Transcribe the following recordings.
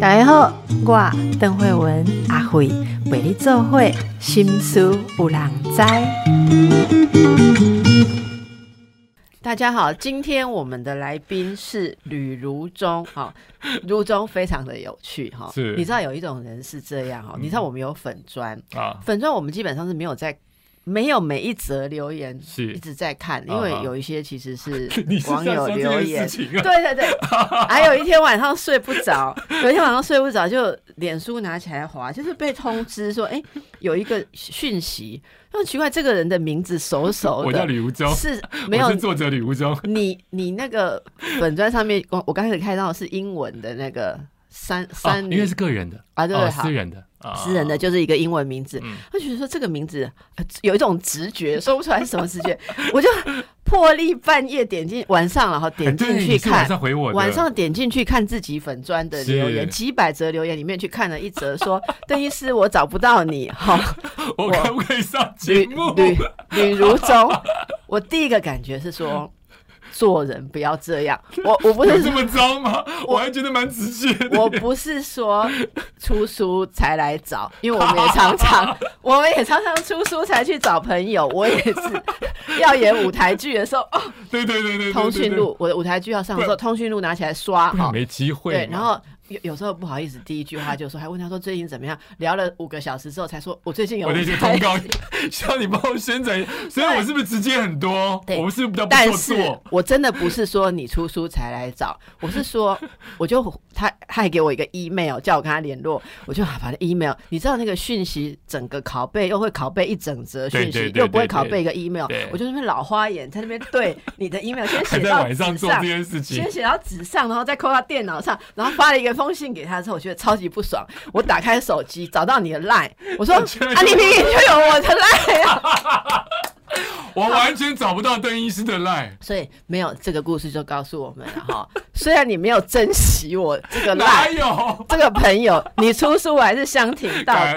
大家好，我邓慧文阿慧为你做会心思有人知。大家好，今天我们的来宾是吕如中，哈，如中非常的有趣，哈，是你知道有一种人是这样，哈，你知道我们有粉砖，啊，粉砖我们基本上是没有在。没有每一则留言是。一直在看，因为有一些其实是 网友留言，对对对，还有一天晚上睡不着，有一天晚上睡不着，就脸书拿起来滑，就是被通知说，哎、有一个讯息，那奇怪，这个人的名字熟熟的 我叫的，吕吴中，是没有是作者李无中，你你那个粉专上面，我我刚开始看到的是英文的那个三哦三女因为是个人的。啊，对对，哦好。私。人的，啊。私人的就是一个英文名字，嗯。他觉得说这个名字呃有一种直觉，说不出来是什么直觉，我就破例半夜点进晚上，然后哎点进去看，上回我，晚上点进去看自己粉砖的留言，几百则留言里面去看了一则说，邓医师我找不到你，哈，我可不可以上节吕目？吕吕如中，我第一个感觉是说。做人不要这样，我我不是有这么糟吗？我还觉得蛮直接的。我不是说出书才来找，因为我们也常常，我们也常常出书才去找朋友。我也是要演舞台剧的时候，哦，对对对对对，通讯对，录，我的舞台剧要上的时候，通讯录拿起来刷没机会。对，然后有有时候不好意思，第一句话就说，还问他说最近怎么样？聊了五个小时之后才说，我最近有我那些通告，希望你帮我宣传。所以我是不是直接很多？对我是不是比较不做但是作？我真的不是说你出书才来找，我是说，我就他他还给我一个 email 叫我跟他联络，我就把那 email，你知道那个讯息整个拷贝又会拷贝一整则讯息，又不会拷贝一个 email，我就那边老花眼在那边对你的 email 先写到在晚上做这。件事情先，写到纸上，然后再扣到电脑上，然后发了一个封信给他之后，我觉得超级不爽。我打开手机找到你的 line，我说 啊，你明明就有我的 line 啊！我完全找不到邓医师的 line。所以没有这个故事就告诉我们了哈。虽然你没有珍惜我这个哪 line 有？这个朋友，你出书还是相挺到底。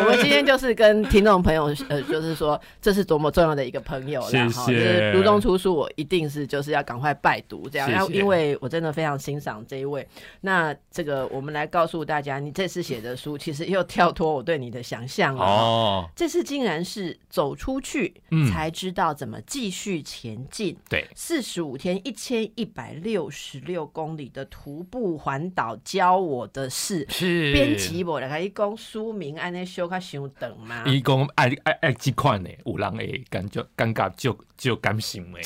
我们今天就是跟听众朋友，呃，就是说这是多么重要的一个朋友啦谢哈。就谢是卢中出书，我一定是就是要赶快拜读这样，然后因为我真的非常欣赏这一位。那这个我们来告诉大家，你这次写的书其实又跳脱我对你的想象了。哦，这次竟然是走出去，嗯才知道怎么继续前进。对，四十五天，一千一百六十六公里的徒步环岛，教我的事。是编辑我来一讲书名，安尼修卡想等嘛。伊讲爱爱爱这款的，有人会感觉尴尬就就感性的。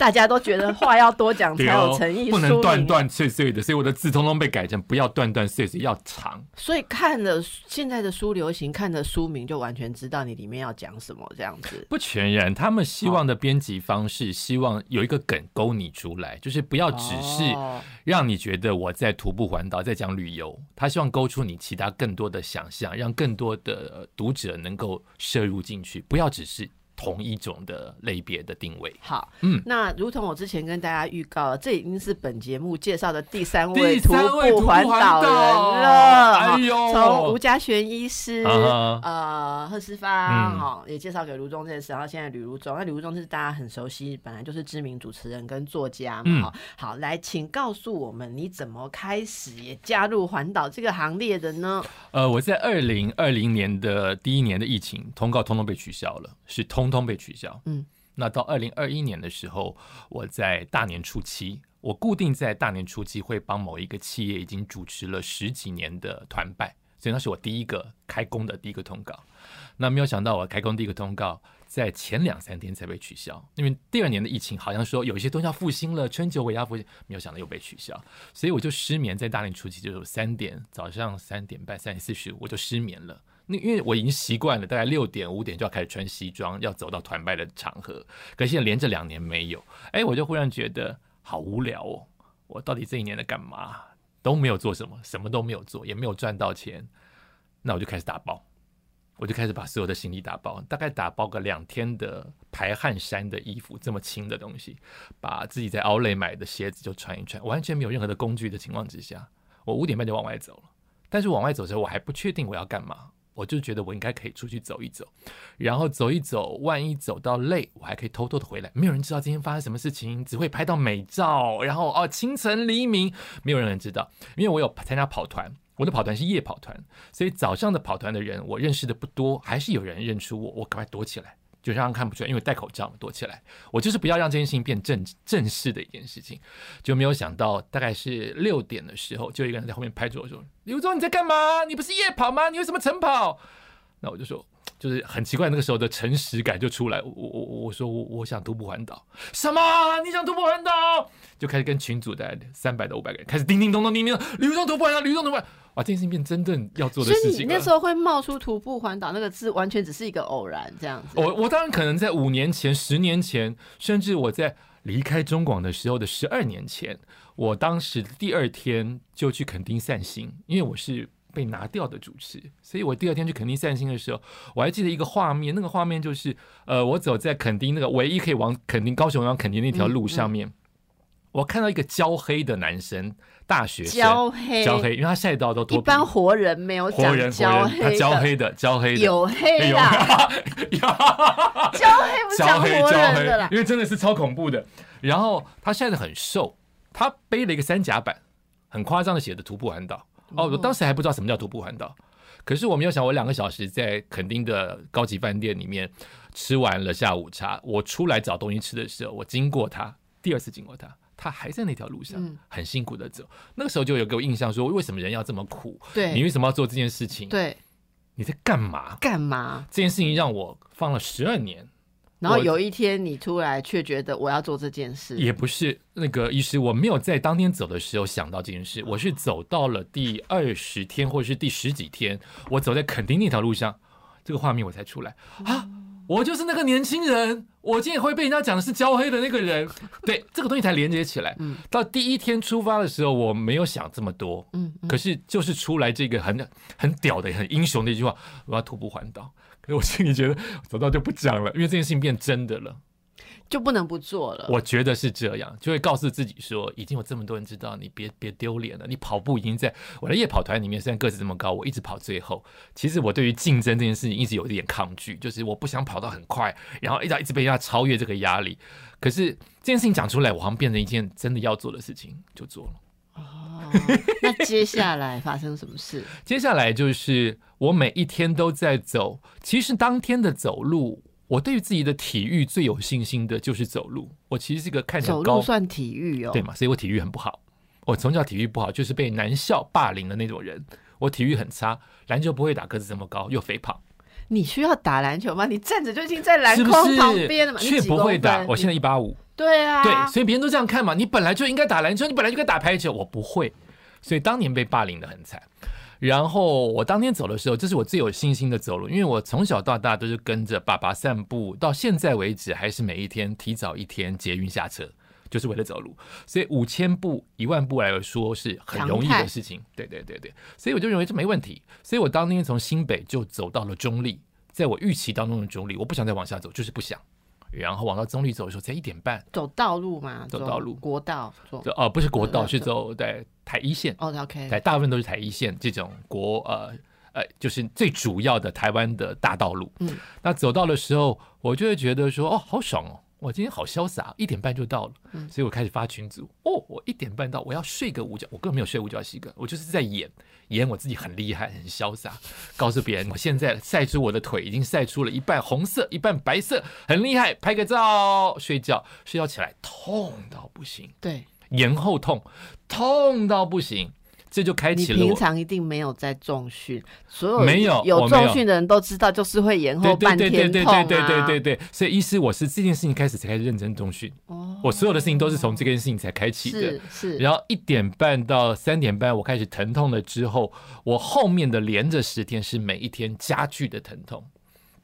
大家都觉得话要多讲 才有诚意，不能断断碎碎的，所以我的字通通被改成不要断断碎碎，要长。所以看了现在的书流行，看了书名就完全知道你里面要讲什么，这样子。不全然，他们希望的编辑方式，希望有一个梗勾你出来，就是不要只是哦让你觉得我在徒步环岛，在讲旅游，他希望勾出你其他更多的想象，让更多的呃读者能够摄入进去，不要只是同一种的类别的定位。好，嗯那如同我之前跟大家预告了，这已经是本节目介绍的第三位三位环环岛人了。哎呦从吴家璇医师、啊呃贺思芳嗯哈、也介绍给卢中这件事，然后现在吕如中，那吕如中是大家很熟悉，本来就是知名主持人跟作家嗯嘛。哈、好，来，请告诉我们你怎么开始也加入环岛这个行列的呢？呃，我在二零二零年的第一年的疫情通告通通被取消了，是通通通被取消。嗯，那到二零二一年的时候，我在大年初七，我固定在大年初七会帮某一个企业已经主持了十几年的团拜，所以那是我第一个开工的第一个通告。那没有想到我开工第一个通告在前两三天才被取消，因为第二年的疫情好像说有一些东西要复兴了，春节我要复兴，没有想到又被取消，所以我就失眠，在大年初七就是三点早上三点半三点四十五我就失眠了。那因为我已经习惯了，大概六点五点就要开始穿西装，要走到团拜的场合。可现在连着两年没有，哎，我就忽然觉得好无聊哦。我到底这一年在干嘛？都没有做什么，什么都没有做，也没有赚到钱。那我就开始打包，我就开始把所有的行李打包，大概打包个两天的排汗衫的衣服，这么轻的东西，把自己在奥莱买的鞋子就穿一穿，完全没有任何的工具的情况之下，我五点半就往外走了。但是往外走的时候，我还不确定我要干嘛。我就觉得我应该可以出去走一走，然后走一走，万一走到累，我还可以偷偷的回来，没有人知道今天发生什么事情，只会拍到美照，然后哦清晨黎明，没有人知道，因为我有参加跑团，我的跑团是夜跑团，所以早上的跑团的人我认识的不多，还是有人认出我，我赶快躲起来。就让人看不出来，因为戴口罩躲起来。我就是不要让这件事情变正正式的一件事情，就没有想到大概是六点的时候，就一个人在后面拍着我说：“刘总你在干嘛？你不是夜跑吗？你为什么晨跑？”那我就说，就是很奇怪，那个时候的诚实感就出来。我我我说我我想徒步环岛，什么？你想徒步环岛？就开始跟群组的三百到五百个人开始叮叮咚咚叮叮咚，刘忠徒步环岛，刘忠徒步。哇这件事情变真正要做的事情。所以你那时候会冒出“徒步环岛”那个字，完全只是一个偶然这样子。我我当然可能在五年前、十年前，甚至我在离开中广的时候的十二年前，我当时第二天就去垦丁散心，因为我是被拿掉的主持，所以我第二天去垦丁散心的时候，我还记得一个画面，那个画面就是呃，我走在垦丁那个唯一可以往垦丁、高雄往垦丁那条路上面，我看到一个焦黑的男生。大学生焦黑，焦黑，因为他晒到都脱。一般活人没有活人，焦黑，他焦黑的，焦黑的，有黑啦，焦黑不是焦黑焦黑的啦，因为真的是超恐怖的。然后他晒得很瘦，他背了一个三甲板，很夸张的写的徒步环岛。哦，我当时还不知道什么叫徒步环岛，可是我没有想，我两个小时在垦丁的高级饭店里面吃完了下午茶，我出来找东西吃的时候，我经过他，第二次经过他。他还在那条路上，很辛苦的走。那个时候就有给我印象，说为什么人要这么苦？对，你为什么要做这件事情？对，你在干嘛？干嘛？这件事情让我放了十二年。然后有一天你突然却觉得我要做这件事，也不是那个医师，我没有在当天走的时候想到这件事，我是走到了第二十天或者是第十几天，我走在垦丁那条路上，这个画面我才出来啊。我就是那个年轻人，我今天会被人家讲的是焦黑的那个人，对这个东西才连接起来。嗯，到第一天出发的时候，我没有想这么多。嗯，可是就是出来这个很很屌的、很英雄的一句话，我要徒步环岛。可是我心里觉得走到就不讲了，因为这件事情变真的了。就不能不做了。我觉得是这样，就会告诉自己说，已经有这么多人知道你，别别丢脸了。你跑步已经在我的夜跑团里面，虽然个子这么高，我一直跑最后。其实我对于竞争这件事情一直有一点抗拒，就是我不想跑到很快，然后一直一直被人家超越这个压力。可是这件事情讲出来，我好像变成一件真的要做的事情，就做了。哦，那接下来发生什么事？接下来就是我每一天都在走，其实当天的走路。我对于自己的体育最有信心的就是走路。我其实是个看起来走路算体育哦，对嘛？所以我体育很不好。我从小体育不好，就是被男校霸凌的那种人。我体育很差，篮球不会打，个子这么高又肥胖。你需要打篮球吗？你站着就已经在篮筐旁边了嘛？却不会打。我现在一八五。对啊，对，所以别人都这样看嘛。你本来就应该打篮球，你本来就该打排球。我不会，所以当年被霸凌的很惨。然后我当天走的时候，这是我最有信心的走路，因为我从小到大都是跟着爸爸散步，到现在为止还是每一天提早一天捷运下车，就是为了走路。所以五千步、一万步来说是很容易的事情。对对对对，所以我就认为这没问题。所以我当天从新北就走到了中立，在我预期当中的中立，我不想再往下走，就是不想。然后往到中立走的时候才一点半，走道路嘛，走道路，国道，走哦，不是国道，是走在台一线。哦，OK，在大部分都是台一线这种国呃呃，就是最主要的台湾的大道路。嗯，那走到的时候，我就会觉得说，哦，好爽哦。我今天好潇洒，一点半就到了，所以我开始发群组。哦，我一点半到，我要睡个午觉，我根本没有睡午觉习惯，我就是在演演我自己很厉害、很潇洒，告诉别人我现在晒出我的腿已经晒出了一半红色、一半白色，很厉害，拍个照，睡觉，睡觉起来痛到不行，对，延后痛，痛到不行。这就开启了。你平常一定没有在重训，所有没有有重训的人都知道，就是会延后半天痛啊。对对对对对对对。所以，医师，我是这件事情开始才开始认真重训。哦。我所有的事情都是从这件事情才开启的。是是。然后一点半到三点半，我开始疼痛了之后，我后面的连着十天是每一天加剧的疼痛，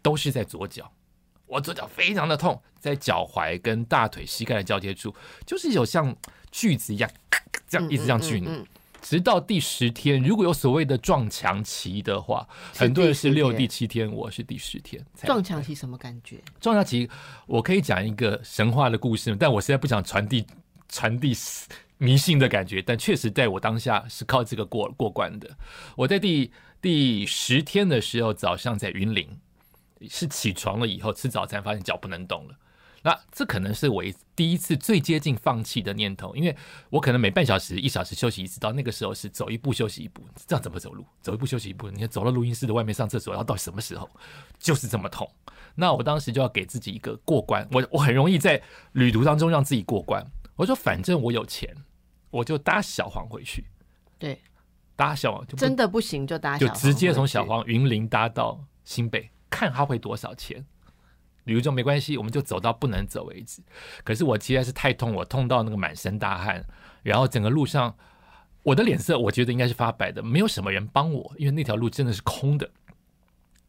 都是在左脚。我左脚非常的痛，在脚踝跟大腿、膝盖的交接处，就是有像锯子一样，这样一直这样锯你。直到第十天，如果有所谓的撞墙期的话，很多人是六、第七天，我是第十天。撞墙期什么感觉？撞墙期，我可以讲一个神话的故事，但我实在不想传递传递迷信的感觉，但确实在我当下是靠这个过过关的。我在第第十天的时候，早上在云林，是起床了以后吃早餐，发现脚不能动了。那这可能是我第一次最接近放弃的念头，因为我可能每半小时、一小时休息一次，到那个时候是走一步休息一步，这样怎么走路？走一步休息一步，你看走到录音室的外面上厕所，要到什么时候？就是这么痛。那我当时就要给自己一个过关，我我很容易在旅途当中让自己过关。我说反正我有钱，我就搭小黄回去。对，搭小黄就真的不行就搭，就直接从小黄云林搭到新北，看他会多少钱。旅游中没关系，我们就走到不能走为止。可是我实在是太痛，我痛到那个满身大汗，然后整个路上我的脸色我觉得应该是发白的，没有什么人帮我，因为那条路真的是空的。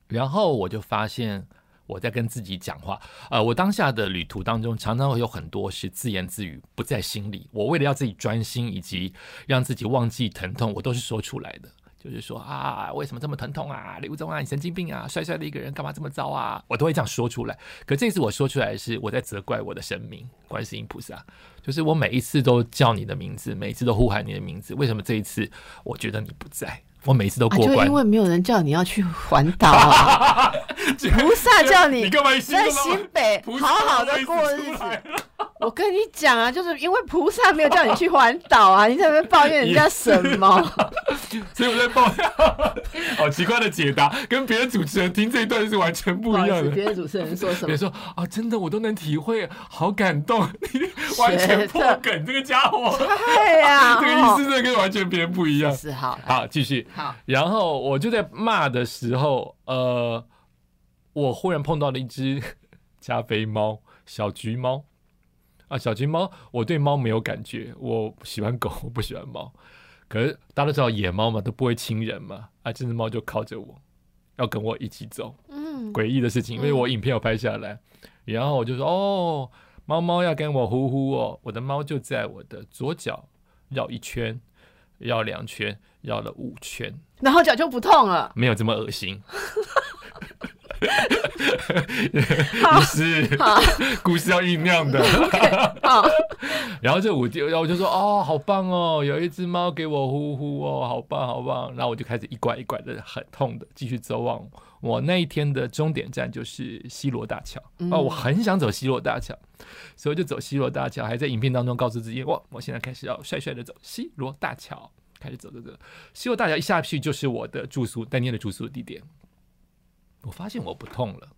然后我就发现我在跟自己讲话，呃，我当下的旅途当中常常会有很多是自言自语，不在心里。我为了要自己专心以及让自己忘记疼痛，我都是说出来的。就是说啊，为什么这么疼痛啊？刘忠啊，你神经病啊！帅帅的一个人，干嘛这么糟啊？我都会这样说出来。可这次我说出来是我在责怪我的神明观世音菩萨，就是我每一次都叫你的名字，每一次都呼喊你的名字，为什么这一次我觉得你不在？我每次都过关，因为没有人叫你要去环岛啊！菩萨叫你在新北好好的过日子。我跟你讲啊，就是因为菩萨没有叫你去环岛啊，你在那边抱怨人家什么？所以我在抱怨，好奇怪的解答，跟别的主持人听这一段是完全不一样的。别的主持人说什么？别说啊，真的我都能体会，好感动，完全破梗，这个家伙，对呀，这个意思真的跟完全别人不一样。是好，好继续。好，然后我就在骂的时候，呃，我忽然碰到了一只加菲猫，小橘猫。啊，小橘猫，我对猫没有感觉，我喜欢狗，我不喜欢猫。可是大家都知道野猫嘛，都不会亲人嘛。啊，这只猫就靠着我，要跟我一起走。嗯，诡异的事情，因为我影片有拍下来，然后我就说，哦，猫猫要跟我呼呼哦，我的猫就在我的左脚绕一圈，绕两圈，绕了五圈，然后脚就不痛了，没有这么恶心。故事，故事要酝酿的。然后这五天，然后我就说：“哦，好棒哦，有一只猫给我呼呼哦，好棒，好棒。”然后我就开始一拐一拐的，很痛的，继续走往我那一天的终点站，就是西罗大桥。哦，我很想走西罗大桥，所以就走西罗大桥，还在影片当中告诉自己：“哇，我现在开始要帅帅的走西罗大桥，开始走走走。西罗大桥一下去就是我的住宿，当天的住宿地点。”我发现我不痛了，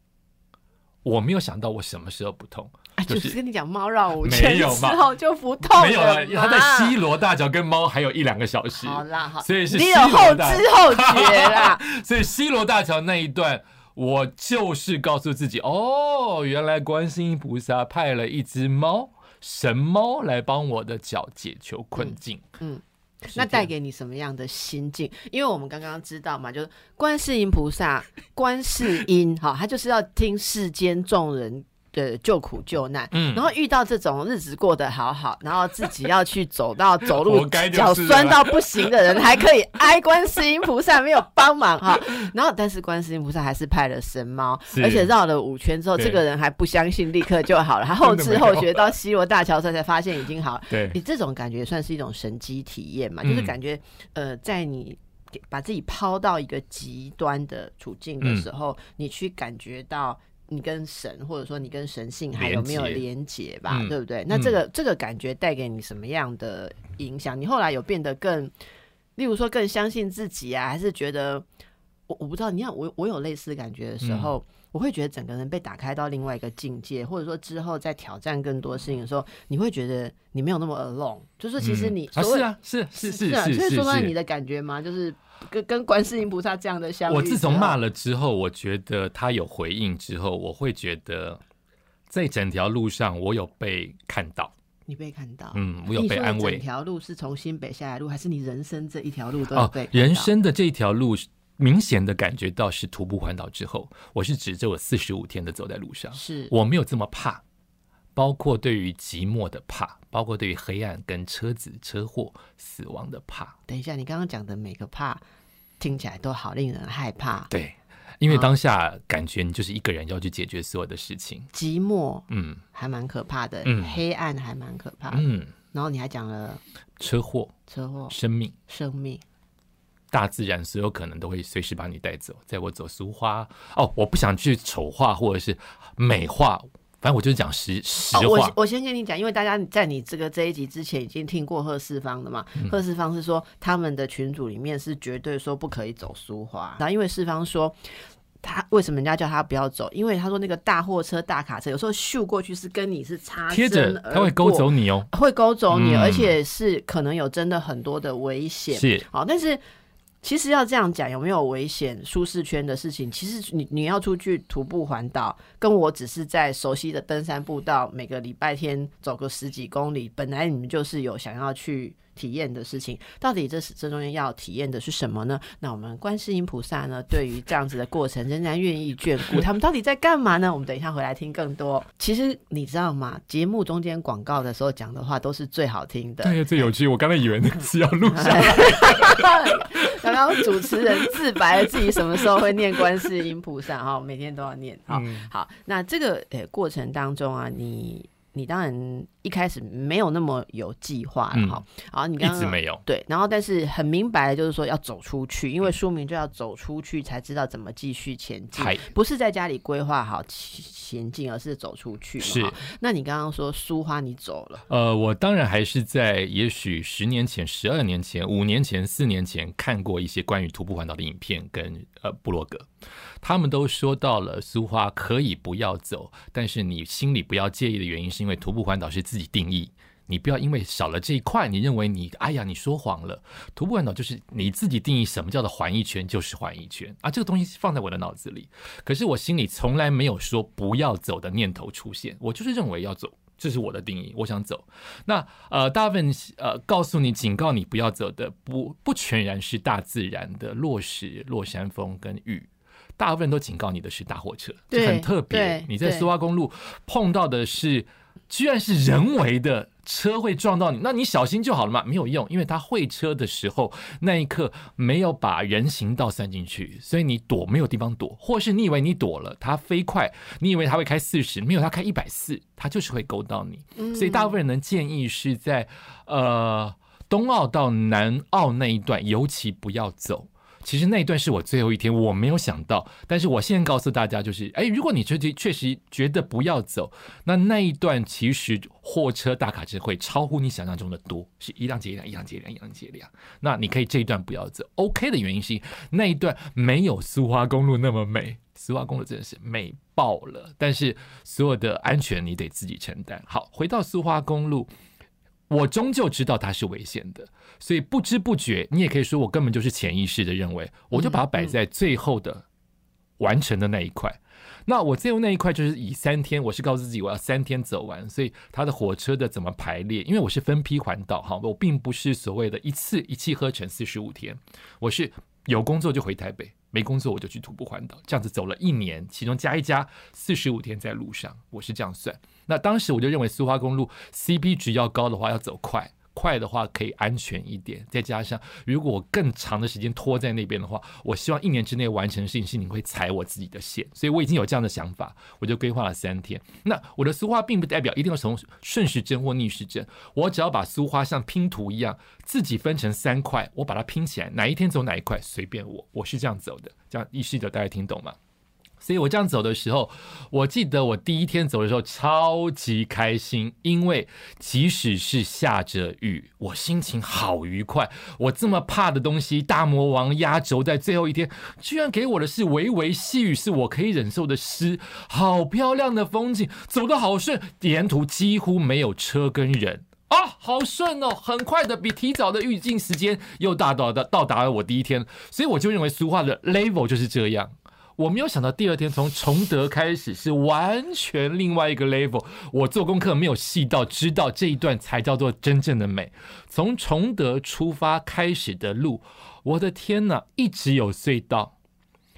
我没有想到我什么时候不痛，就是跟你讲猫绕五圈之后就不痛了，没有了。他在西罗大桥跟猫还有一两个小时，好啦，好，所以是你有后知后觉啦。所以西罗大桥那一段，我就是告诉自己，哦，原来观世音菩萨派了一只猫神猫来帮我的脚解求困境。嗯。那带给你什么样的心境？因为我们刚刚知道嘛，就是观世音菩萨，观世音，哈，他就是要听世间众人。的救苦救难，嗯，然后遇到这种日子过得好好，然后自己要去走到走路脚酸到不行的人，还可以哀观世音菩萨没有帮忙哈，然后但是观世音菩萨还是派了神猫，而且绕了五圈之后，这个人还不相信立刻就好了，他后知后觉到西罗大桥上才发现已经好了。对，你这种感觉算是一种神机体验嘛？就是感觉呃，在你把自己抛到一个极端的处境的时候，你去感觉到。你跟神，或者说你跟神性还有没有连结吧？对不对？那这个这个感觉带给你什么样的影响？你后来有变得更，例如说更相信自己啊，还是觉得我我不知道？你看我我有类似感觉的时候，我会觉得整个人被打开到另外一个境界，或者说之后在挑战更多事情的时候，你会觉得你没有那么 alone，就是其实你啊是啊是是是是，所以说到你的感觉吗？就是。跟跟观世音菩萨这样的相遇，我自从骂了之后，我觉得他有回应之后，我会觉得在整条路上我有被看到，你被看到，嗯，我有被安慰。整条路是从新北下来路，还是你人生这一条路都有被？人生的这一条路，明显的感觉到是徒步环岛之后，我是指着我四十五天的走在路上，是我没有这么怕。包括对于寂寞的怕，包括对于黑暗跟车子、车祸、死亡的怕。等一下，你刚刚讲的每个怕，听起来都好令人害怕。对，因为当下感觉你就是一个人要去解决所有的事情。寂寞，嗯，还蛮可怕的。嗯，黑暗还蛮可怕。嗯，然后你还讲了车祸、车祸、生命、生命，大自然所有可能都会随时把你带走。在我走苏花哦，我不想去丑化或者是美化，反正我就是讲实实哦，话。我我先跟你讲，因为大家在你这个这一集之前已经听过贺四方的嘛，嗯贺四方是说他们的群组里面是绝对说不可以走苏花，然后因为四方说。他为什么人家叫他不要走？因为他说那个大货车、大卡车有时候秀过去是跟你是擦贴身而着它会勾走你哦，会勾走你，嗯而且是可能有真的很多的危险。是好，但是其实要这样讲，有没有危险、舒适圈的事情？其实你你要出去徒步环岛，跟我只是在熟悉的登山步道，每个礼拜天走个十几公里，本来你们就是有想要去。体验的事情，到底这是这中间要体验的是什么呢？那我们观世音菩萨呢，对于这样子的过程仍然愿意眷顾，他们到底在干嘛呢？我们等一下回来听更多。其实你知道吗？节目中间广告的时候讲的话都是最好听的，对，最有趣。我刚才以为那个是要录下来，刚刚主持人自白了自己什么时候会念观世音菩萨哈，每天都要念。好，嗯好，那这个呃过程当中啊，你你当然一开始没有那么有计划了嗯哈，好，你一刚刚。直没有。对，然后但是很明白的，就是说要走出去，因为书名就要走出去，才知道怎么继续前进嗨，不是在家里规划好前进，而是走出去嘛。是那你刚刚说苏花你走了，呃，我当然还是在也许十年前、十二年前、五年前、四年前看过一些关于徒步环岛的影片跟呃布洛格，他们都说到了苏花可以不要走，但是你心里不要介意的原因是因为徒步环岛是自己定义。你不要因为少了这一块，你认为你哎呀你说谎了。徒步环岛就是你自己定义什么叫做环一圈就是环一圈啊，这个东西放在我的脑子里，可是我心里从来没有说不要走的念头出现，我就是认为要走，这是我的定义，我想走。那呃，大部分呃告诉你、警告你不要走的，不不全然是大自然的落石、落山风跟雨。大部分都警告你的是大货车，这很特别。你在对苏花公路碰到的是，居然是人为的车会撞到你，那你小心就好了嘛，没有用，因为他会车的时候那一刻没有把人行道算进去，所以你躲没有地方躲，或是你以为你躲了，他飞快，你以为他会开四十，没有他开一百四，他就是会勾到你。嗯所以大部分人的建议是在呃东澳到南澳那一段，尤其不要走。其实那一段是我最后一天，我没有想到，但是我现在告诉大家，就是，哎，如果你确实确实觉得不要走，那那一段其实货车、大卡车会超乎你想象中的多，是一辆接一辆，一辆接一辆，一辆接一辆。那你可以这一段不要走，OK 的原因是那一段没有苏花公路那么美，苏花公路真的是美爆了，但是所有的安全你得自己承担。好，回到苏花公路。我终究知道它是危险的，所以不知不觉，你也可以说我根本就是潜意识的认为，我就把它摆在最后的完成的那一块。那我最后那一块就是以三天，我是告诉自己我要三天走完，所以它的火车的怎么排列？因为我是分批环岛哈，我并不是所谓的一次一气呵成四十五天，我是有工作就回台北，没工作我就去徒步环岛，这样子走了一年，其中加一加四十五天在路上，我是这样算。那当时我就认为苏花公路 CP 值要高的话，要走快。快的话可以安全一点，再加上如果我更长的时间拖在那边的话，我希望一年之内完成的事情是你会踩我自己的线，所以我已经有这样的想法，我就规划了三天。那我的苏花并不代表一定要从顺时针或逆时针，我只要把苏花像拼图一样自己分成三块，我把它拼起来，哪一天走哪一块随便我，我是这样走的，这样意识的大家听懂吗？所以我这样走的时候，我记得我第一天走的时候超级开心，因为即使是下着雨，我心情好愉快。我这么怕的东西，大魔王压轴在最后一天，居然给我的是微微细雨，是我可以忍受的湿，好漂亮的风景，走得好顺，沿途几乎没有车跟人。啊，好顺哦，很快的，比提早的预计时间又大到的到达了我第一天，所以我就认为俗话的 level 就是这样。我没有想到第二天从崇德开始是完全另外一个 level。我做功课没有细到知道这一段才叫做真正的美。从崇德出发开始的路，我的天呐，一直有隧道，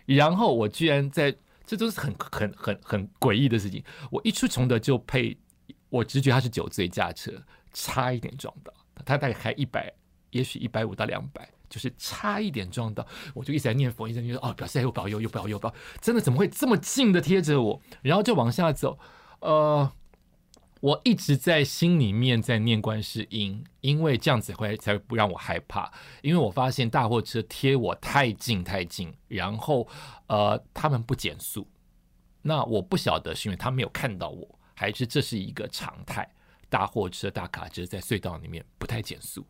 然后我居然在，这都是很 很很很诡异的事情。我一出崇德就配，我直觉他是酒醉驾车，差一点撞到他，大概开一百，也许一百五到两百。就是差一点撞到，我就一直在念佛，一直在说哦，表示又保佑，又保佑，保，真的怎么会这么近的贴着我？然后就往下走，呃，我一直在心里面在念观世音，因为这样子会才不让我害怕。因为我发现大货车贴我太近太近，然后呃他们不减速，那我不晓得是因为他没有看到我，还是这是一个常态。大货车、大卡车在隧道里面不太减速，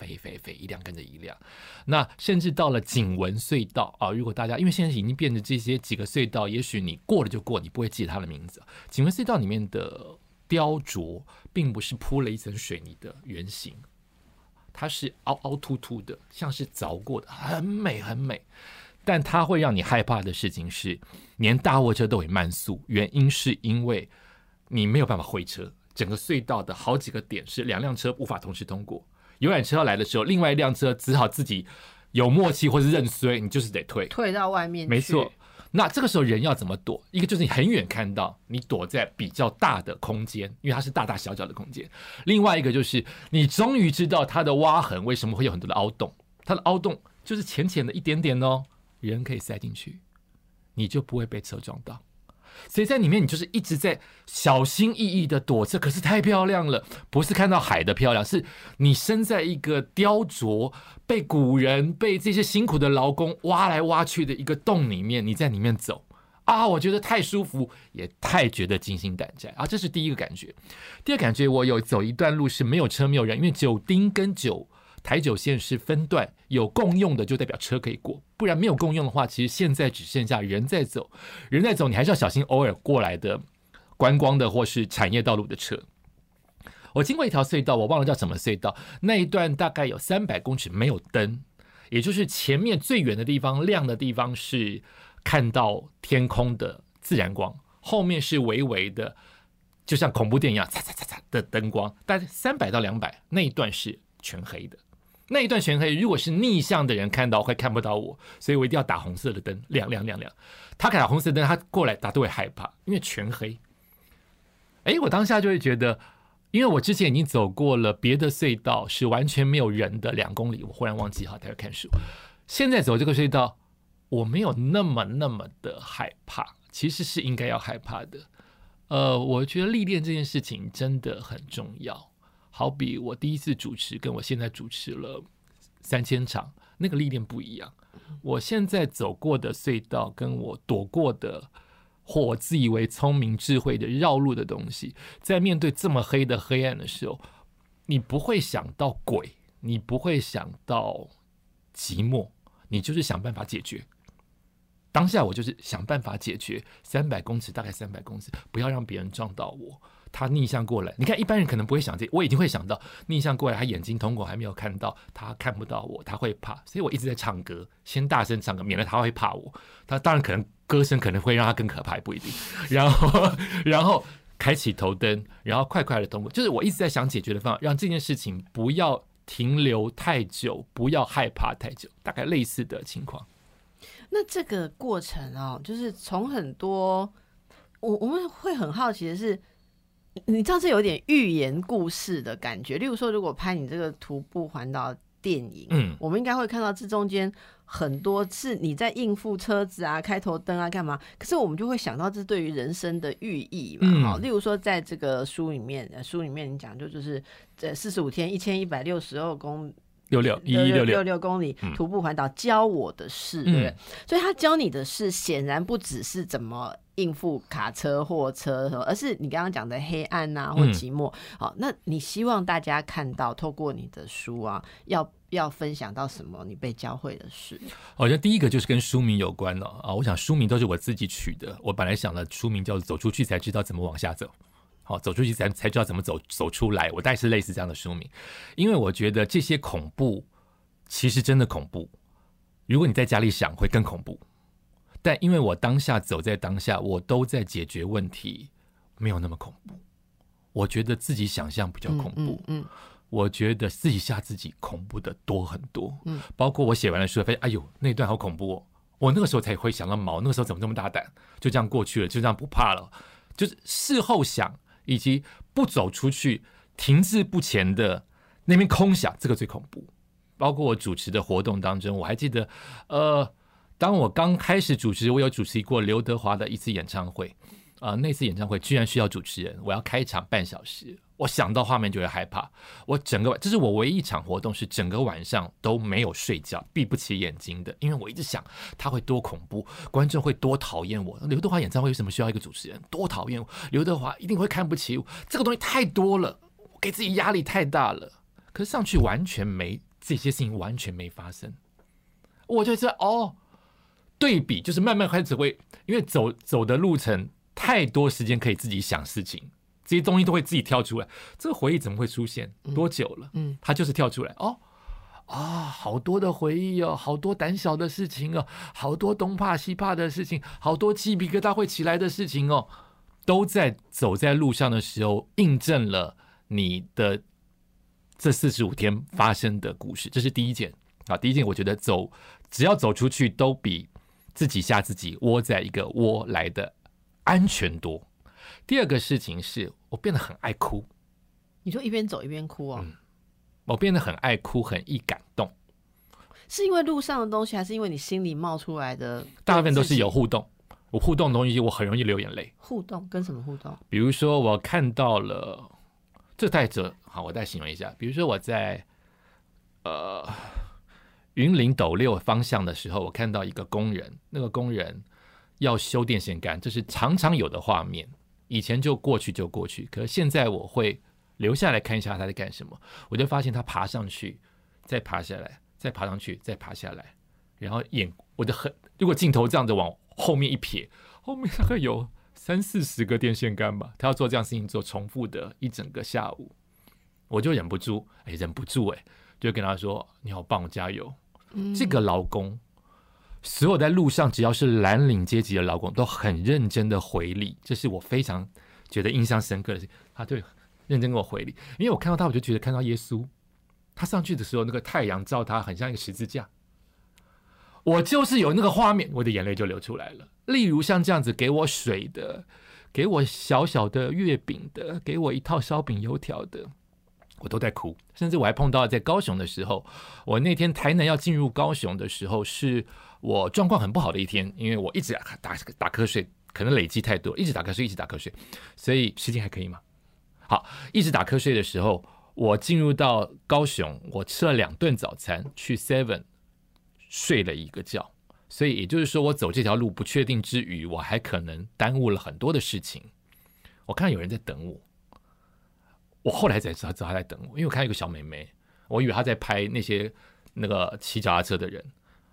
飞飞飞，一辆跟着一辆。那甚至到了景文隧道啊，如果大家因为现在已经变成这些几个隧道，也许你过了就过，你不会记它的名字。景文隧道里面的雕琢，并不是铺了一层水泥的圆形，它是凹凹凸凸的，像是凿过的，很美很美。但它会让你害怕的事情是，连大货车都会慢速，原因是因为你没有办法会车。整个隧道的好几个点是两辆车无法同时通过，游览车要来的时候，另外一辆车只好自己有默契或是认衰，你就是得退，退到外面。没错，那这个时候人要怎么躲？一个就是你很远看到，你躲在比较大的空间，因为它是大大小小的空间；另外一个就是你终于知道它的挖痕为什么会有很多的凹洞，它的凹洞就是浅浅的一点点哦，人可以塞进去，你就不会被车撞到。所以在里面，你就是一直在小心翼翼的躲着，可是太漂亮了，不是看到海的漂亮，是你身在一个雕琢、被古人、被这些辛苦的劳工挖来挖去的一个洞里面，你在里面走啊，我觉得太舒服，也太觉得惊心胆战啊，这是第一个感觉。第二感觉，我有走一段路是没有车没有人，因为九丁跟九。台九线是分段，有共用的就代表车可以过，不然没有共用的话，其实现在只剩下人在走，人在走，你还是要小心偶尔过来的观光的或是产业道路的车。我经过一条隧道，我忘了叫什么隧道，那一段大概有三百公尺没有灯，也就是前面最远的地方亮的地方是看到天空的自然光，后面是微微的，就像恐怖电影一样嚓嚓嚓嚓的灯光，但三百到两百那一段是全黑的。那一段全黑，如果是逆向的人看到会看不到我，所以我一定要打红色的灯，亮亮亮亮。他打红色灯，他过来打都会害怕，因为全黑。哎，我当下就会觉得，因为我之前已经走过了别的隧道，是完全没有人的两公里，我忽然忘记哈，待会看书。现在走这个隧道，我没有那么那么的害怕，其实是应该要害怕的。呃，我觉得历练这件事情真的很重要。好比我第一次主持，跟我现在主持了三千场，那个历练不一样。我现在走过的隧道，跟我躲过的，或我自以为聪明智慧的绕路的东西，在面对这么黑的黑暗的时候，你不会想到鬼，你不会想到寂寞，你就是想办法解决。当下我就是想办法解决三百公尺，大概三百公尺，不要让别人撞到我。他逆向过来，你看一般人可能不会想这，我已经会想到逆向过来，他眼睛瞳孔还没有看到，他看不到我，他会怕，所以我一直在唱歌，先大声唱歌，免得他会怕我。他当然可能歌声可能会让他更可怕，不一定。然后，然后开启头灯，然后快快的通过，就是我一直在想解决的方法，让这件事情不要停留太久，不要害怕太久，大概类似的情况。那这个过程哦，就是从很多我我们会很好奇的是。你知道这有点寓言故事的感觉，例如说，如果拍你这个徒步环岛电影，嗯，我们应该会看到这中间很多是你在应付车子啊、开头灯啊、干嘛，可是我们就会想到这对于人生的寓意嘛，好，例如说，在这个书里面，书里面你讲就就是这四十五天一千一百六十二公六六一一六六六公里徒步环岛教我的事，对不对？所以他教你的事显然不只是怎么。应付卡车、货车，而是你刚刚讲的黑暗呐，或寂寞。好，那你希望大家看到，透过你的书啊，要要分享到什么？你被教会的事？我觉得第一个就是跟书名有关了啊。我想书名都是我自己取的。我本来想的书名叫做《走出去才知道怎么往下走》，好，走出去才才知道怎么走走出来。我大概是类似这样的书名，因为我觉得这些恐怖其实真的恐怖。如果你在家里想，会更恐怖。但因为我当下走在当下，我都在解决问题，没有那么恐怖。我觉得自己想象比较恐怖，嗯，我觉得自己吓自己恐怖的多很多，嗯，包括我写完了书，发现哎呦那段好恐怖哦，我那个时候才会想到毛，那个时候怎么这么大胆，就这样过去了，就这样不怕了。就是事后想，以及不走出去、停滞不前的那边空想，这个最恐怖。包括我主持的活动当中，我还记得，呃。当我刚开始主持，我有主持过刘德华的一次演唱会。呃，那次演唱会居然需要主持人，我要开场半小时，我想到画面就会害怕。我整个，这是我唯一一场活动是整个晚上都没有睡觉，闭不起眼睛的，因为我一直想他会多恐怖，观众会多讨厌我。刘德华演唱会为什么需要一个主持人？多讨厌我！刘德华一定会看不起我。这个东西太多了，我给自己压力太大了。可是上去完全没这些事情，完全没发生。我就得哦，对比就是慢慢开始会，因为走走的路程。太多时间可以自己想事情，这些东西都会自己跳出来。这个回忆怎么会出现？多久了？嗯，它就是跳出来。哦啊，好多的回忆哦，好多胆小的事情哦，好多东怕西怕的事情，好多鸡皮疙瘩会起来的事情哦，都在走在路上的时候印证了你的这四十五天发生的故事。这是第一件啊，第一件我觉得走只要走出去都比自己吓自己窝在一个窝来的。安全多。第二个事情是我变得很爱哭。你说一边走一边哭哦？我变得很爱哭，很易感动。是因为路上的东西，还是因为你心里冒出来的？大部分都是有互动。我互动的东西，我很容易流眼泪。互动跟什么互动？比如说，我看到了这带着好，我再形容一下。比如说，我在呃云林斗六方向的时候，我看到一个工人，那个工人。要修电线杆，这是常常有的画面。以前就过去就过去，可是现在我会留下来看一下他在干什么。我就发现他爬上去，再爬下来，再爬上去，再爬下来。然后眼，我就很，如果镜头这样子往后面一撇，后面大概有三四十个电线杆吧。他要做这样事情，做重复的一整个下午，我就忍不住，哎，忍不住，哎，就跟他说：“你好棒，加油！”这个劳工。所有在路上只要是蓝领阶级的劳工都很认真的回礼，这是我非常觉得印象深刻的事。他对认真跟我回礼，因为我看到他，我就觉得看到耶稣。他上去的时候，那个太阳照他，很像一个十字架。我就是有那个画面，我的眼泪就流出来了。例如像这样子，给我水的，给我小小的月饼的，给我一套烧饼油条的，我都在哭。甚至我还碰到在高雄的时候，我那天台南要进入高雄的时候是。我状况很不好的一天，因为我一直打打瞌睡，可能累积太多，一直打瞌睡，一直打瞌睡，所以时间还可以吗？好，一直打瞌睡的时候，我进入到高雄，我吃了两顿早餐，去 Seven 睡了一个觉，所以也就是说，我走这条路不确定之余，我还可能耽误了很多的事情。我看到有人在等我，我后来才知道他在等我，因为我看到一个小妹妹，我以为她在拍那些那个骑脚踏车的人。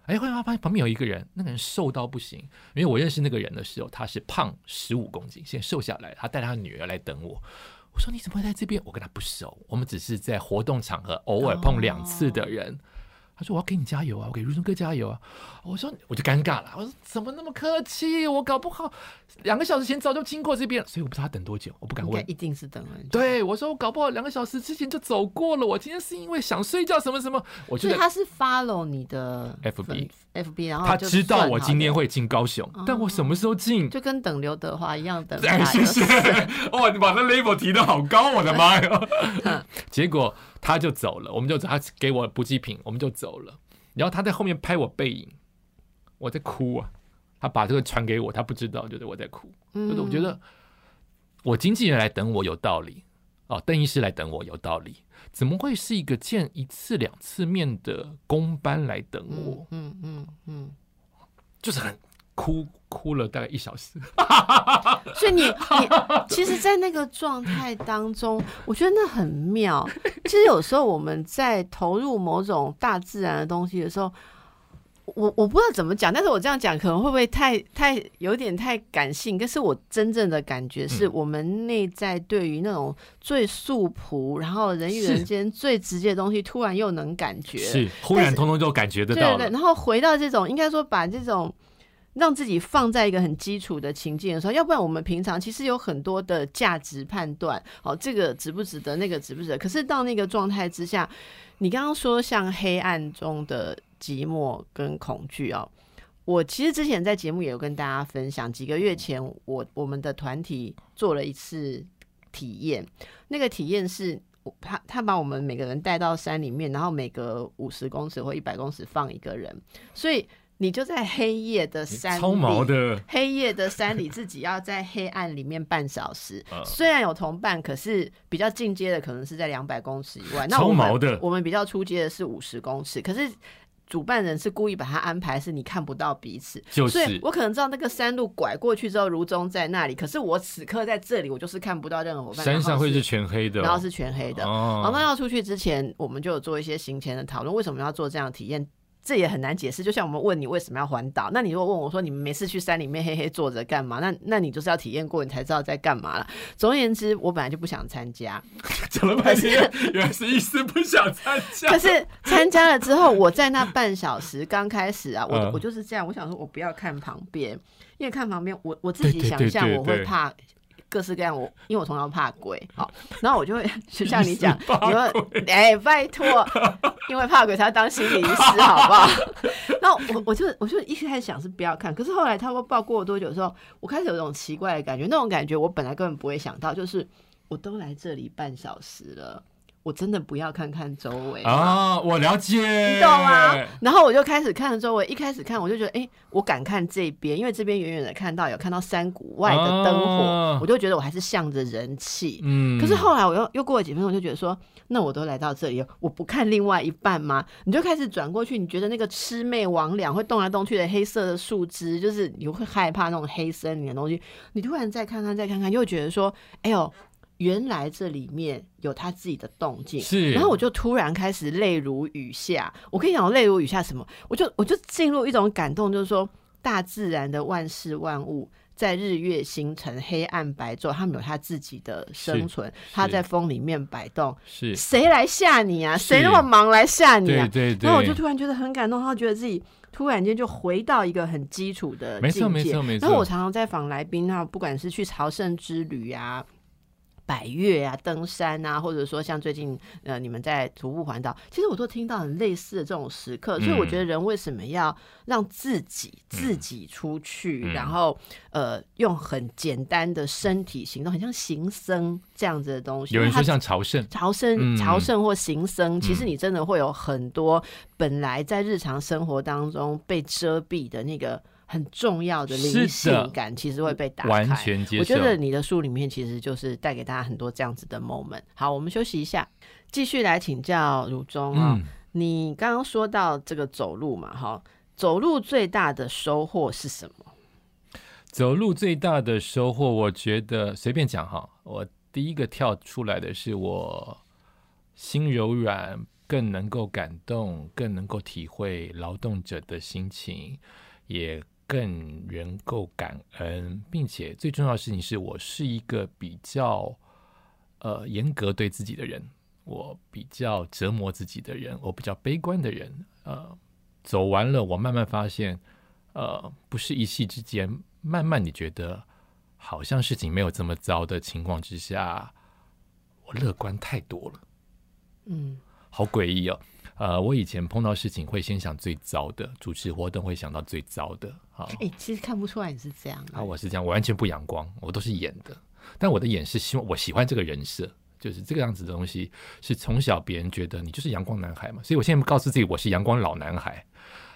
哎，后来发现旁边有一个人，那个人瘦到不行。因为我认识那个人的时候，他是胖十五公斤，现在瘦下来，他带他女儿来等我。我说：“你怎么会在这边？”我跟他不熟，我们只是在活动场合偶尔碰两次的人。他说：“我要给你加油啊，我给如松哥加油啊！”我说：“我就尴尬了。”我说：“怎么那么客气？我搞不好两个小时前早就经过这边，所以我不知道他等多久，我不敢问。一定是等了。对，我说我搞不好两个小时之前就走过了。我今天是因为想睡觉，什么什么。我觉得他是 follow 你的 FB，FB，然后他知道我今天会进高雄，但我什么时候进？就跟等刘德华一样等。谢谢。哇，你把那 level 提的好高，我的妈呀！结果。他就走了，我们就走他给我补给品，我们就走了。然后他在后面拍我背影，我在哭啊。他把这个传给我，他不知道，就是我在哭。就是我觉得我经纪人来等我有道理哦，邓医师来等我有道理，怎么会是一个见一次两次面的工班来等我？嗯嗯嗯，就是很。哭哭了大概一小时，所以你你其实，在那个状态当中，我觉得那很妙。其实有时候我们在投入某种大自然的东西的时候，我我不知道怎么讲，但是我这样讲可能会不会太太有点太感性？但是我真正的感觉是我们内在对于那种最素朴，然后人与人间最直接的东西，突然又能感觉，是忽然通通就感觉得到了。然后回到这种，应该说把这种。让自己放在一个很基础的情境的时候，要不然我们平常其实有很多的价值判断，哦，这个值不值得，那个值不值得。可是到那个状态之下，你刚刚说像黑暗中的寂寞跟恐惧哦，我其实之前在节目也有跟大家分享，几个月前我我们的团体做了一次体验，那个体验是他他把我们每个人带到山里面，然后每隔五十公尺或一百公尺放一个人，所以。你就在黑夜的山超毛里，的，黑夜的山里自己要在黑暗里面半小时。嗯虽然有同伴，可是比较进阶的可能是在两百公尺以外。那超我们我们比较出阶的是五十公尺，可是。主办人是故意把它安排是你看不到彼此，就是所以我可能知道那个山路拐过去之后，如中在那里，可是我此刻在这里，我就是看不到任何伙伴。山上会是是，全黑的哦，然后是全黑的。然后那哦，要出去之前，我们就有做一些行前的讨论，为什么要做这样的体验？这也很难解释。就像我们问你为什么要环岛，那你如果问我说你们每次去山里面黑黑坐着干嘛？那那你就是要体验过，你才知道在干嘛了。总而言之，我本来就不想参加，讲了半天，原来是一丝不想参加可。是参加了之后，我在那半小时刚开始啊，我、嗯我就是这样，我想说我不要看旁边，因为看旁边我我自己想象我会怕。各式各样，我因为我从小怕鬼，好，然后我就会就像你讲，你说哎、拜托，因为怕鬼才要当心理医师，好不好？然后我我就我就一开始想是不要看，可是后来他们报过了多久之后，我开始有一种奇怪的感觉，那种感觉我本来根本不会想到，就是我都来这里半小时了，我真的不要看看周围啊，我了解，你懂吗？然后我就开始看周围，一开始看我就觉得，哎、我敢看这边，因为这边远远的看到有看到山谷外的灯火，哦我就觉得我还是向着人气。嗯，可是后来我又又过了几分钟，我就觉得说，那我都来到这里，我不看另外一半吗？你就开始转过去，你觉得那个魑魅魍魉会动来动去的黑色的树枝，就是你会害怕那种黑森林的东西。你突然再看看再看看，又觉得说，哎呦，原来这里面有他自己的动静。是，然后我就突然开始泪如雨下。我跟你讲，我泪如雨下什么？我就我就进入一种感动，就是说大自然的万事万物。在日月星辰、黑暗白昼，他们有他自己的生存，他在风里面摆动。是，谁来吓你啊？是谁那么忙来吓你啊？对对对，然后我就突然觉得很感动，然后觉得自己突然间就回到一个很基础的没错境界。没错没错然后我常常在访来宾啊，不管是去朝圣之旅啊。百越啊，登山啊，或者说像最近呃你们在徒步环岛，其实我都听到很类似的这种时刻，所以我觉得人为什么要让自己自己出去，嗯。然后呃用很简单的身体行动，很像行僧这样子的东西。有人说像朝圣，朝圣、嗯。朝圣或行僧，其实嗯。你真的会有很多本来在日常生活当中被遮蔽的那个很重要的灵性感，其实会被打开。完全接受。我觉得你的书里面其实就是带给大家很多这样子的 moment。好，我们休息一下，继续来请教汝中啊、嗯，你刚刚说到这个走路嘛，哈，走路最大的收获是什么？走路最大的收获，我觉得随便讲哈，我第一个跳出来的是我心柔软，更能够感动，更能够体会劳动者的心情，也更能够感恩，并且最重要的事情是我是一个比较呃严格对自己的人，我比较折磨自己的人，我比较悲观的人，呃，走完了，我慢慢发现。呃，不是一夕之间，慢慢你觉得好像事情没有这么糟的情况之下，我乐观太多了，嗯，好诡异哦。呃，我以前碰到事情会先想最糟的，主持活动会想到最糟的。好，哎、其实看不出来你是这样的啊，我是这样，我完全不阳光，我都是演的。但我的演是希望我喜欢这个人设，就是这个样子的东西，是从小别人觉得你就是阳光男孩嘛，所以我现在告诉自己我是阳光老男孩。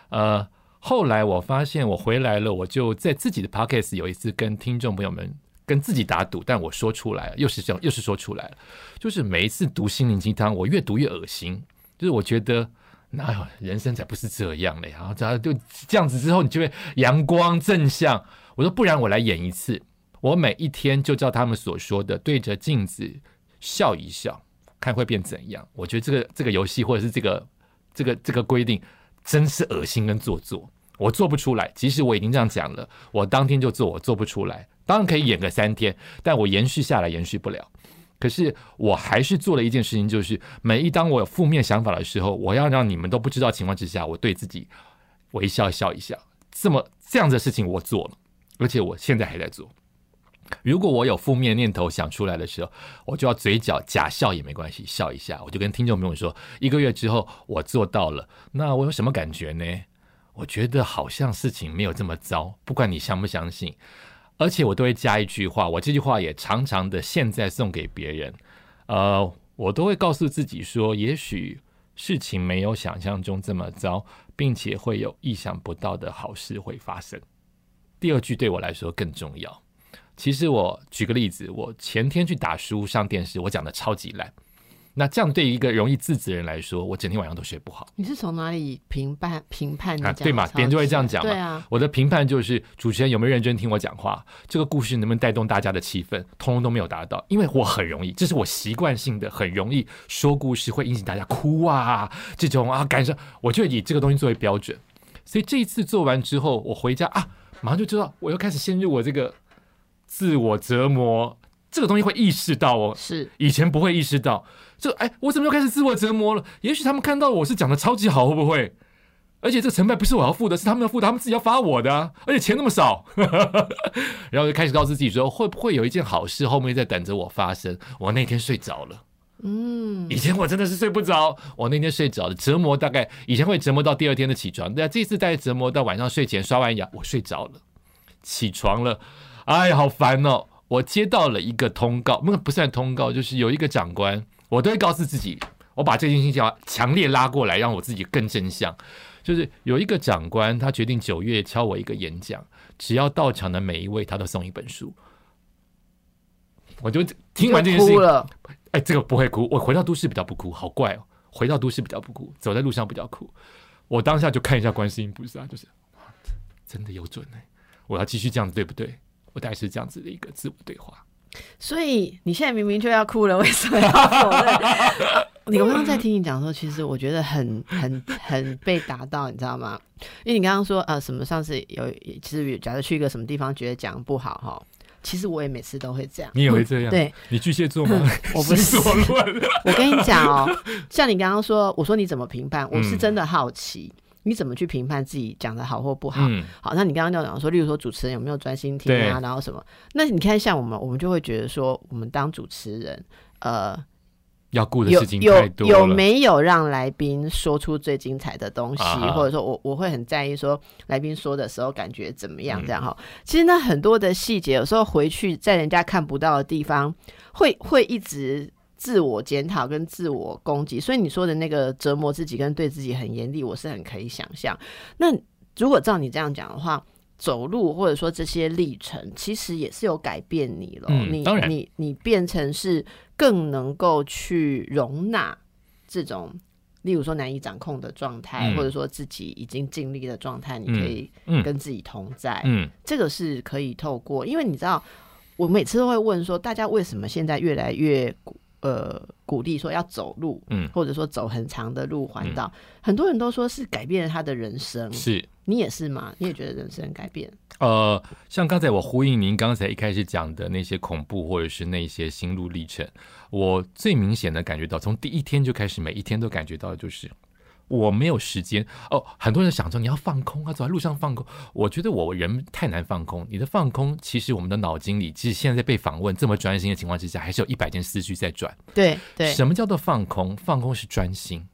呃，后来我发现我回来了，我就在自己的 podcast 有一次跟听众朋友们跟自己打赌，但我说出来了，又是这样，又是说出来了，就是每一次读心灵鸡汤，我越读越恶心，就是我觉得。哪有人生才不是这样嘞？然后然后就这样子之后，你就会阳光正向。我说，不然我来演一次，我每一天就照他们所说的，对着镜子笑一笑，看会变怎样。我觉得这个这个游戏或者是这个这个这个规定，真是恶心跟做作。我做不出来，即使我已经这样讲了，我当天就做，我做不出来。当然可以演个三天，但我延续下来延续不了。可是我还是做了一件事情，就是每一当我有负面想法的时候，我要让你们都不知道情况之下，我对自己微笑笑一笑。这么这样的事情我做了，而且我现在还在做。如果我有负面念头想出来的时候，我就要嘴角假笑也没关系，笑一下。我就跟听众朋友说，一个月之后我做到了，那我有什么感觉呢？我觉得好像事情没有这么糟，不管你相不相信。而且我都会加一句话，我这句话也常常的现在送给别人，呃，我都会告诉自己说，也许事情没有想象中这么糟，并且会有意想不到的好事会发生。第二句对我来说更重要。其实我举个例子，我前天去打书上电视，我讲的超级烂。那这样对于一个容易自责的人来说，我整天晚上都睡不好。你是从哪里评判评判你啊，对嘛？的别人就会这样讲嘛。对啊，我的评判就是主持人有没有认真听我讲话，这个故事能不能带动大家的气氛，通通都没有达到。因为我很容易，这是我习惯性的，很容易说故事会引起大家哭啊，这种啊感受，我就以这个东西作为标准。所以这一次做完之后，我回家啊，马上就知道我又开始陷入我这个自我折磨，这个东西会意识到哦，是以前不会意识到，就哎，我怎么又开始自我折磨了？也许他们看到我是讲的超级好，会不会？而且这成败不是我要付的，是他们要付的，他们自己要发我的、啊，而且钱那么少，然后就开始告诉自己说，会不会有一件好事后面在等着我发生？我那天睡着了，嗯，以前我真的是睡不着，我那天睡着了，折磨大概以前会折磨到第二天的起床，那这次大概折磨到晚上睡前刷完牙，我睡着了，起床了，哎呀，好烦哦！我接到了一个通告，不不算通告，就是有一个长官，我都会告诉自己，我把这件事情要强烈拉过来，让我自己更正向。就是有一个长官，他决定九月敲我一个演讲，只要到场的每一位，他都送一本书。我就听完这件事情，了，哎，这个不会哭。我回到都市比较不哭，好怪哦。回到都市比较不哭，走在路上比较哭。我当下就看一下观世音菩萨，就是哇真的有准哎、我要继续这样子，对不对？我大概是这样子的一个自我对话。所以你现在明明就要哭了，为什么要否认？你刚刚在听你讲的时候，其实我觉得很很很被打到，你知道吗？因为你刚刚说呃什么上次有，其实假设去一个什么地方觉得讲不好哈，其实我也每次都会这样。你也会这样？对，你巨蟹座吗？我不是。我跟你讲哦，像你刚刚说，我说你怎么评判，我是嗯真的好奇，你怎么去评判自己讲的好或不好？嗯，好，那你刚刚就讲说，例如说主持人有没有专心听啊，然后什么？那你看像我们，我们就会觉得说，我们当主持人，呃，要顾的有事情有太多了。有没有让来宾说出最精彩的东西，啊或者说我我会很在意说来宾说的时候感觉怎么样嗯这样哈。其实那很多的细节，有时候回去在人家看不到的地方，会会一直。自我检讨跟自我攻击，所以你说的那个折磨自己跟对自己很严厉，我是很可以想象。那如果照你这样讲的话，走路或者说这些历程，其实也是有改变你了。你嗯当然你你变成是更能够去容纳这种，例如说难以掌控的状态，嗯或者说自己已经尽力的状态，你可以嗯跟自己同在。嗯这个是可以透过，因为你知道，我每次都会问说，大家为什么现在越来越鼓呃鼓励说要走路，嗯，或者说走很长的路环岛，很多人都说是改变了他的人生。是。你也是吗？你也觉得人生改变？呃，像刚才我呼应您刚才一开始讲的那些恐怖，或者是那些心路历程，我最明显的感觉到，从第一天就开始，每一天都感觉到，就是我没有时间哦。很多人想说你要放空啊，走在路上放空。我觉得我人太难放空。你的放空，其实我们的脑筋里，即使现在被访问这么专心的情况之下，还是有一百件思绪在转。对对，什么叫做放空？放空是专心。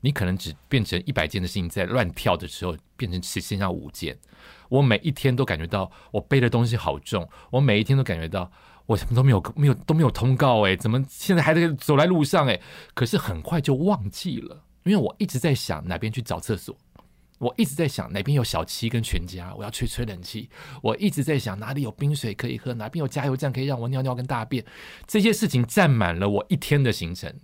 你可能只变成一百件的事情在乱跳的时候，变成只剩下五件。我每一天都感觉到我背的东西好重，我每一天都感觉到我什么都没有没有都没有通告哎，怎么现在还在走在路上哎？可是很快就忘记了，因为我一直在想哪边去找厕所，我一直在想哪边有小七跟全家，我要吹吹冷气。我一直在想哪里有冰水可以喝，哪边有加油站可以让我尿尿跟大便。这些事情占满了我一天的行程。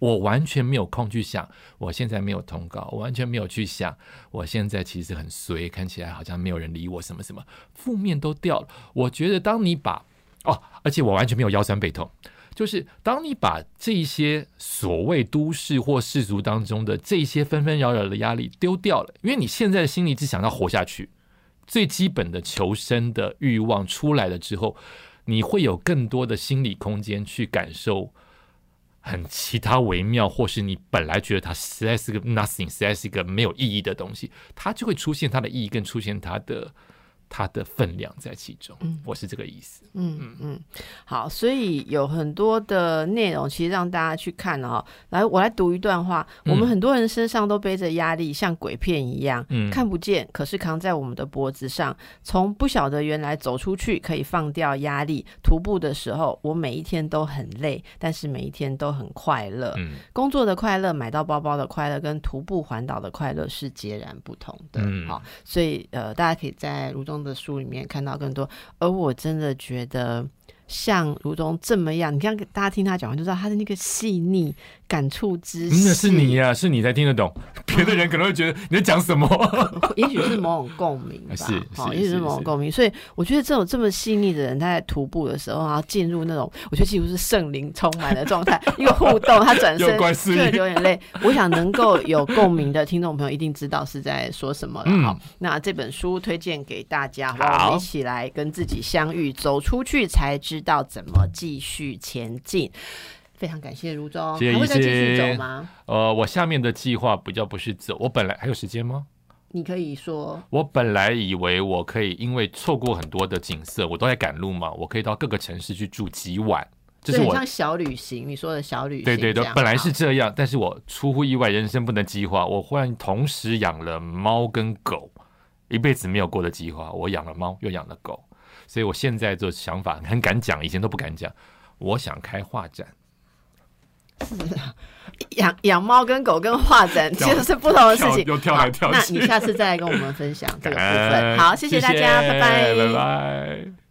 我完全没有空去想，我现在没有通告，我完全没有去想，我现在其实很衰，看起来好像没有人理我，什么什么，负面都掉了。我觉得当你把哦，而且我完全没有腰酸背痛，就是当你把这些所谓都市或世俗当中的这些纷纷扰扰的压力丢掉了，因为你现在心里只想要活下去，最基本的求生的欲望出来了之后，你会有更多的心理空间去感受。很其他微妙，或是你本来觉得它实在是个 nothing，实在是一个没有意义的东西，它就会出现它的意义，跟出现它的它的分量在其中。嗯我是这个意思。嗯嗯嗯，好，所以有很多的内容，其实让大家去看哦。来，我来读一段话：我们嗯很多人身上都背着压力，像鬼片一样，嗯看不见，可是扛在我们的脖子上。从不晓得原来走出去可以放掉压力。徒步的时候，我每一天都很累，但是每一天都很快乐。嗯工作的快乐、买到包包的快乐，跟徒步环岛的快乐是截然不同的。嗯好，所以呃，大家可以在如中的书里面看到更多。而我真的觉得。像如中这么样，你看大家听他讲完就知道他的那个细腻感触之嗯，那是你呀、是你才听得懂，别的人可能会觉得你在讲什么。也许是某种共鸣吧，是好，也许是某种共鸣。所以我觉得这种这么细腻的人，他在徒步的时候，然后进入那种，我觉得几乎是圣灵充满的状态，一个互动，他转身就流眼泪。我想能够有共鸣的听众朋友一定知道是在说什么了。嗯好，那这本书推荐给大家，好不？好我们一起来跟自己相遇，走出去才知道怎么继续前进。非常感谢如中，谢谢还会再继续走吗？呃，我下面的计划比较不是走，我本来还有时间吗？你可以说，我本来以为我可以，因为错过很多的景色，我都在赶路嘛，我可以到各个城市去住几晚，这是我像小旅行，你说的小旅行，对对对，本来是这样，但是我出乎意外，人生不能计划，我忽然同时养了猫跟狗，一辈子没有过的计划，我养了猫又养了狗，所以我现在就想法很敢讲，以前都不敢讲，我想开画展。养养猫跟狗跟画展其实是不同的事情。跳又跳来跳去那你下次再来跟我们分享这个部分。好，谢谢大家，拜拜，拜拜。